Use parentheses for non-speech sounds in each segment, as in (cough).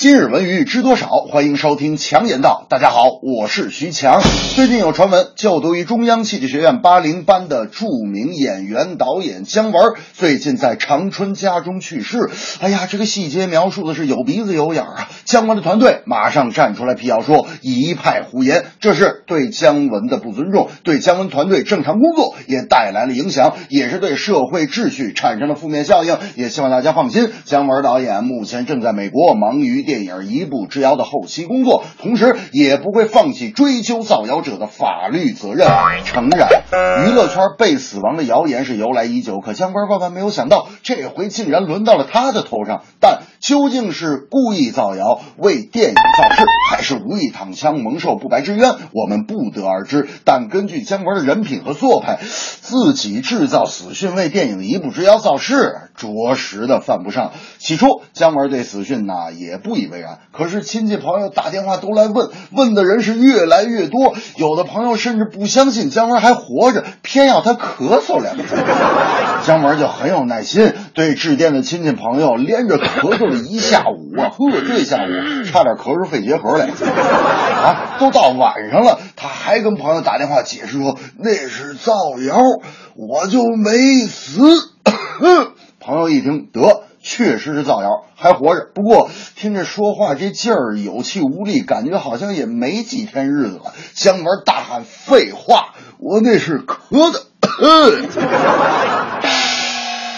今日文娱知多少？欢迎收听强言道。大家好，我是徐强。最近有传闻，就读于中央戏剧学院八零班的著名演员导演姜文，最近在长春家中去世。哎呀，这个细节描述的是有鼻子有眼啊！姜文的团队马上站出来辟谣说一派胡言，这是对姜文的不尊重，对姜文团队正常工作也带来了影响，也是对社会秩序产生了负面效应。也希望大家放心，姜文导演目前正在美国忙于。电影《一步之遥》的后期工作，同时也不会放弃追究造谣者的法律责任。诚然，娱乐圈被死亡的谣言是由来已久，可姜文万万没有想到，这回竟然轮到了他的头上。但究竟是故意造谣为电影造势，还是无意躺枪蒙受不白之冤，我们不得而知。但根据姜文的人品和做派，自己制造死讯为电影《一步之遥》造势，着实的犯不上。起初，姜文对死讯呢也不。不以为然，可是亲戚朋友打电话都来问，问的人是越来越多，有的朋友甚至不相信姜文还活着，偏要他咳嗽两声。姜文就很有耐心，对致电的亲戚朋友连着咳嗽了一下午啊，呵，这下午差点咳出肺结核来。啊，都到晚上了，他还跟朋友打电话解释说那是造谣，我就没死。(coughs) 朋友一听，得。确实是造谣，还活着。不过听着说话这劲儿，有气无力，感觉好像也没几天日子了。姜文大喊：“废话，我那是咳的。(coughs) ”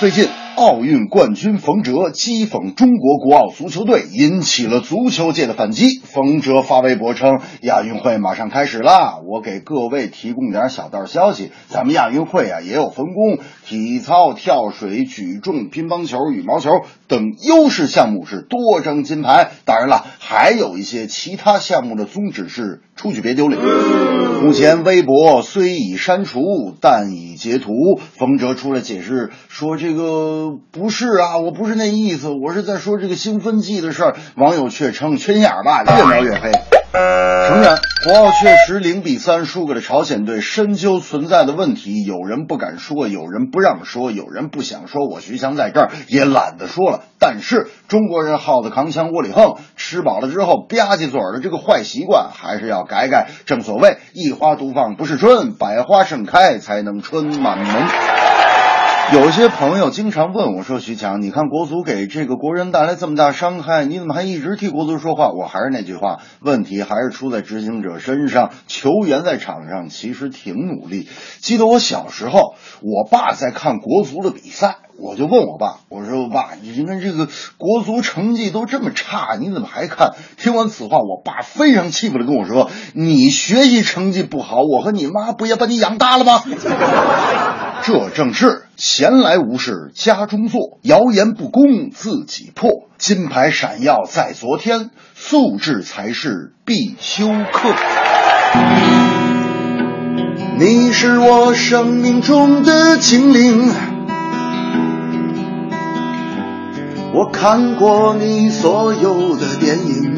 最近。奥运冠军冯哲讥讽中国国奥足球队，引起了足球界的反击。冯哲发微博称：“亚运会马上开始了，我给各位提供点小道消息。咱们亚运会啊也有分工，体操、跳水、举重、乒乓球、羽毛球等优势项目是多争金牌。当然了，还有一些其他项目的宗旨是出去别丢脸。目前微博虽已删除，但已截图。冯哲出来解释说：这个。”不是啊，我不是那意思，我是在说这个兴奋剂的事儿。网友却称缺心眼儿吧，越描越黑。诚然，国奥确实零比三输给了朝鲜队，深究存在的问题，有人不敢说，有人不让说，有人不想说。我徐强在这儿也懒得说了。但是中国人耗子扛枪窝里横，吃饱了之后吧唧嘴的这个坏习惯还是要改改。正所谓一花独放不是春，百花盛开才能春满门。有些朋友经常问我说：“徐强，你看国足给这个国人带来这么大伤害，你怎么还一直替国足说话？”我还是那句话，问题还是出在执行者身上。球员在场上其实挺努力。记得我小时候，我爸在看国足的比赛，我就问我爸：“我说爸，你看这个国足成绩都这么差，你怎么还看？”听完此话，我爸非常气愤的跟我说：“你学习成绩不好，我和你妈不也把你养大了吗？” (laughs) 这正是闲来无事家中坐，谣言不公自己破。金牌闪耀在昨天，素质才是必修课。你是我生命中的精灵，我看过你所有的电影，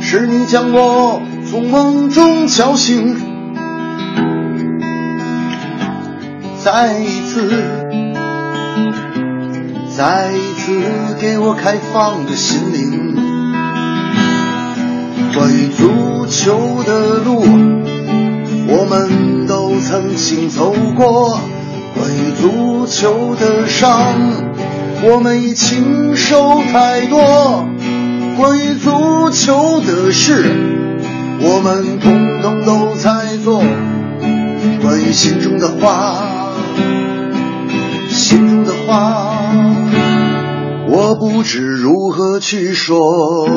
是你将我从梦中叫醒。再一次，再一次给我开放的心灵。关于足球的路，我们都曾经走过；关于足球的伤，我们已经受太多；关于足球的事，我们通通都在做。关于心中的话。心中的话，我不知如何去说。